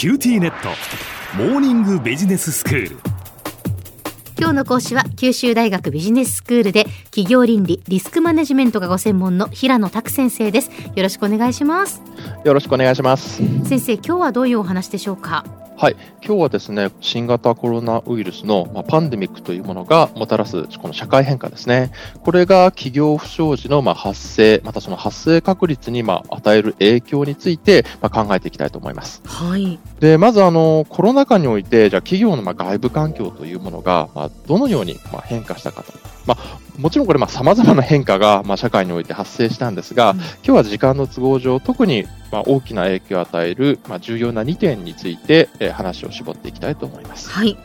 QTnet。モーニングビジネススクール。今日の講師は九州大学ビジネススクールで企業倫理リスクマネジメントがご専門の平野琢先生です。よろしくお願いします。よろしくお願いします。先生今日はどういうお話でしょうか？はい、今日はですね、新型コロナウイルスの、まあ、パンデミックというものがもたらすこの社会変化ですね。これが企業不祥事のまあ発生、またその発生確率にまあ与える影響についてまあ考えていきたいと思います。はい。で、まずあのコロナ禍において、じゃあ企業のまあ外部環境というものがまあどのようにまあ変化したかと。まあ、もちろんこれ、さまざまな変化が、まあ、社会において発生したんですが、うん、今日は時間の都合上、特に、まあ、大きな影響を与える、まあ、重要な2点について、えー、話を絞っていきたいと思います。はい、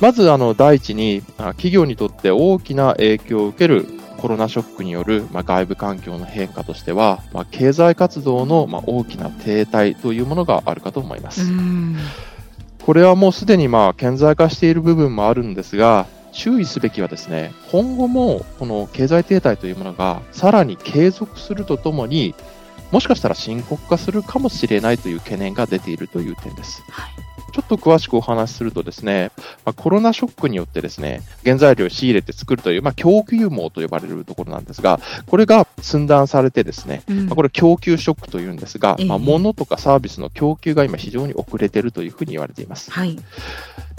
まず、あの第一に、企業にとって大きな影響を受けるコロナショックによる、まあ、外部環境の変化としては、まあ、経済活動の、まあ、大きな停滞というものがあるかと思います。これはもうすでにまあ顕在化している部分もあるんですが、注意すべきはですね、今後もこの経済停滞というものがさらに継続するとともに、もしかしたら深刻化するかもしれないという懸念が出ているという点です。はいちょっと詳しくお話しするとですね、まあ、コロナショックによってですね、原材料を仕入れて作るという、まあ、供給網と呼ばれるところなんですが、これが寸断されてですね、うん、まあ、これ供給ショックというんですが、まあ、物とかサービスの供給が今非常に遅れているというふうに言われています。はい、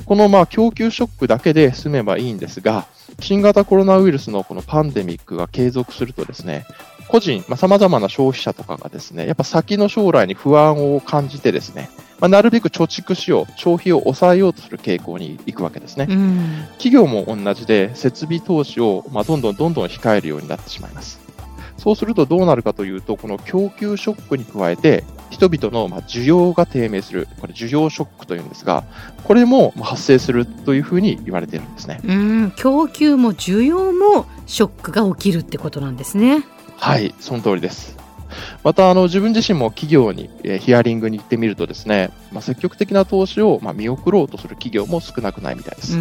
このまあ供給ショックだけで済めばいいんですが、新型コロナウイルスのこのパンデミックが継続するとですね、個人、まあ、様々な消費者とかがですね、やっぱ先の将来に不安を感じてですね、まあ、なるべく貯蓄しよう、消費を抑えようとする傾向に行くわけですね。うん、企業も同じで、設備投資を、まあ、どんどんどんどん控えるようになってしまいます。そうするとどうなるかというと、この供給ショックに加えて、人々のま需要が低迷する、これ需要ショックというんですが、これも発生するというふうに言われているんですね。うん、供給も需要もショックが起きるってことなんですね。はい、その通りです。また、あの、自分自身も企業に、えヒアリングに行ってみるとですね、まあ、積極的な投資を、ま見送ろうとする企業も少なくないみたいです。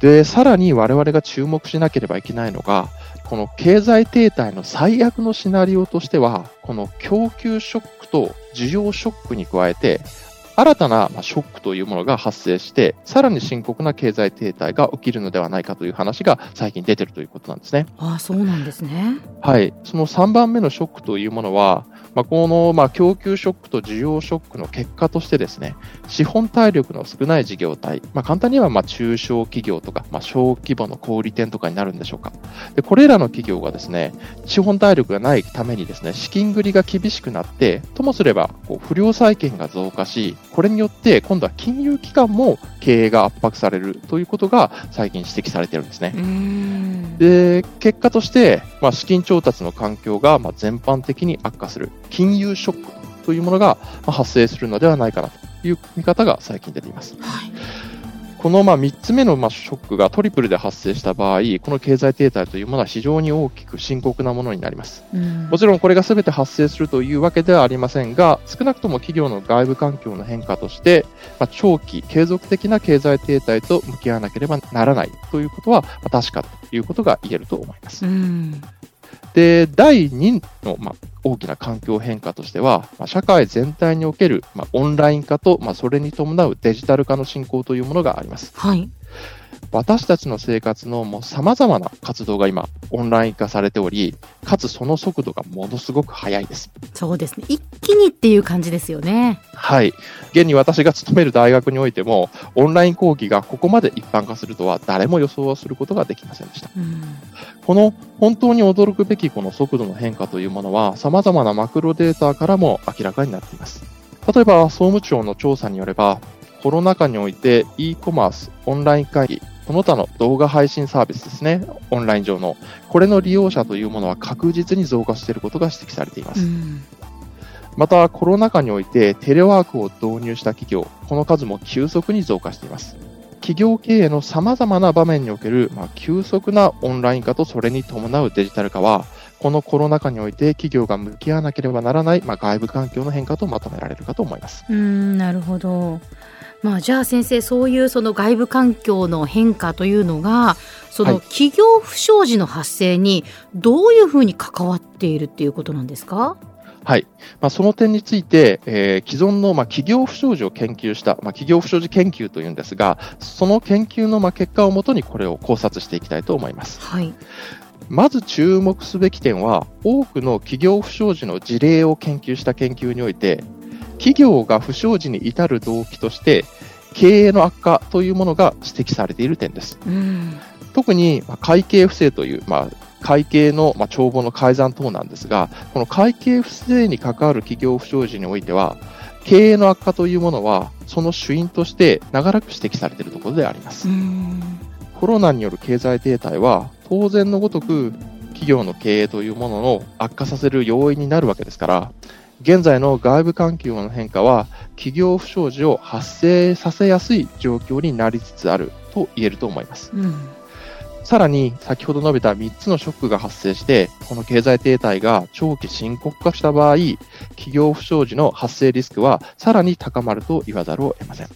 で、さらに我々が注目しなければいけないのが、この経済停滞の最悪のシナリオとしては、この供給ショックと需要ショックに加えて、新たなショックというものが発生して、さらに深刻な経済停滞が起きるのではないかという話が最近出ているということなんですね。ああ、そうなんですね。はい。その3番目のショックというものは、まあ、この、まあ、供給ショックと需要ショックの結果としてですね、資本体力の少ない事業体、まあ、簡単にはまあ中小企業とか、まあ、小規模の小売店とかになるんでしょうか。で、これらの企業がですね、資本体力がないためにですね、資金繰りが厳しくなって、ともすればこう不良債権が増加し、これによって今度は金融機関も経営が圧迫されるということが最近指摘されているんですね。で、結果として、まあ、資金調達の環境がまあ全般的に悪化する。金融ショックというものが発生するのではないかなという見方が最近出ています。はい、このまあ3つ目のまあショックがトリプルで発生した場合、この経済停滞というものは非常に大きく深刻なものになります。うん、もちろんこれが全て発生するというわけではありませんが、少なくとも企業の外部環境の変化として、まあ、長期継続的な経済停滞と向き合わなければならないということは確かということが言えると思います。うんで、第2の、まあ、大きな環境変化としては、まあ、社会全体における、まあ、オンライン化と、まあ、それに伴うデジタル化の進行というものがあります。はい。私たちの生活のもう様々な活動が今、オンライン化されており、かつその速度がものすごく速いです。そうですね。一気にっていう感じですよね。はい。現に私が勤める大学においても、オンライン講義がここまで一般化するとは誰も予想することができませんでした。うん、この本当に驚くべきこの速度の変化というものは、様々なマクロデータからも明らかになっています。例えば、総務庁の調査によれば、コロナ禍において e コマース、オンライン会議、その他の動画配信サービスですね、オンライン上の、これの利用者というものは確実に増加していることが指摘されています。また、コロナ禍においてテレワークを導入した企業、この数も急速に増加しています。企業経営の様々な場面における、まあ、急速なオンライン化とそれに伴うデジタル化は、このコロナ禍において企業が向き合わなければならない、まあ、外部環境の変化とまとめられるかと思います。うんなるほど。まあ、じゃあ先生そういうその外部環境の変化というのがその企業不祥事の発生にどういうふうに関わっているっていうことなんですか、はい。まあ、その点について、えー既存の、まあ、企業不祥事を研究した、まあ、企業不祥事研究というんですが、その研究の、まあ、結果をもとにこれを考察していきたいと思います。はい。まず注目すべき点は、多くの企業不祥事の事例を研究した研究において、企業が不祥事に至る動機として、経営の悪化というものが指摘されている点です。うん。特にまあ会計不正という、まあ、会計のまあ帳簿の改ざん等なんですが、この会計不正に関わる企業不祥事においては、経営の悪化というものは、その主因として長らく指摘されているところであります。うん。コロナによる経済停滞は、当然のごとく企業の経営というものを悪化させる要因になるわけですから、現在の外部環境の変化は、企業不祥事を発生させやすい状況になりつつあると言えると思います。うん。さらに、先ほど述べた3つのショックが発生して、この経済停滞が長期深刻化した場合、企業不祥事の発生リスクはさらに高まると言わざるを得ません。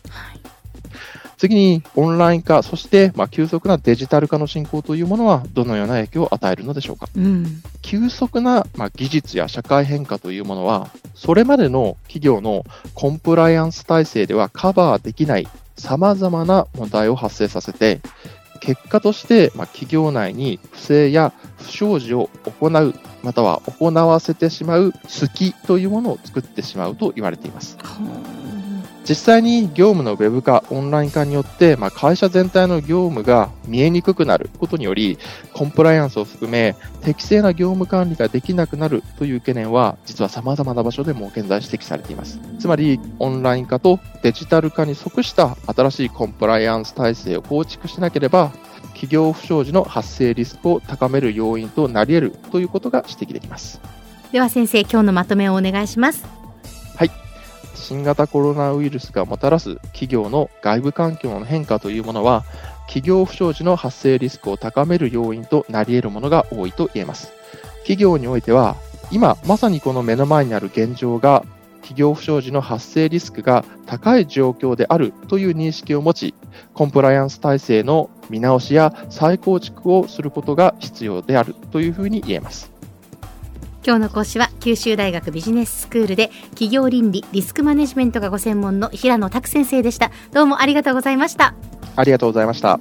次に、オンライン化、そして、まあ、急速なデジタル化の進行というものは、どのような影響を与えるのでしょうか？うん。急速な、まあ、技術や社会変化というものは、それまでの企業のコンプライアンス体制ではカバーできない様々な問題を発生させて、結果として、まあ、企業内に不正や不祥事を行う、または行わせてしまう隙というものを作ってしまうと言われています。実際に業務のウェブ化、オンライン化によって、まあ、会社全体の業務が見えにくくなることにより、コンプライアンスを含め、適正な業務管理ができなくなるという懸念は、実は様々な場所でも現在指摘されています。つまり、オンライン化とデジタル化に即した新しいコンプライアンス体制を構築しなければ、企業不祥事の発生リスクを高める要因となり得るということが指摘できます。では先生、今日のまとめをお願いします。新型コロナウイルスがもたらす企業の外部環境の変化というものは、企業不祥事の発生リスクを高める要因となり得るものが多いと言えます。企業においては、今まさにこの目の前にある現状が、企業不祥事の発生リスクが高い状況であるという認識を持ち、コンプライアンス体制の見直しや再構築をすることが必要であるというふうに言えます。今日の講師は九州大学ビジネススクールで企業倫理リスクマネジメントがご専門の平野拓先生でしたどうもありがとうございましたありがとうございました。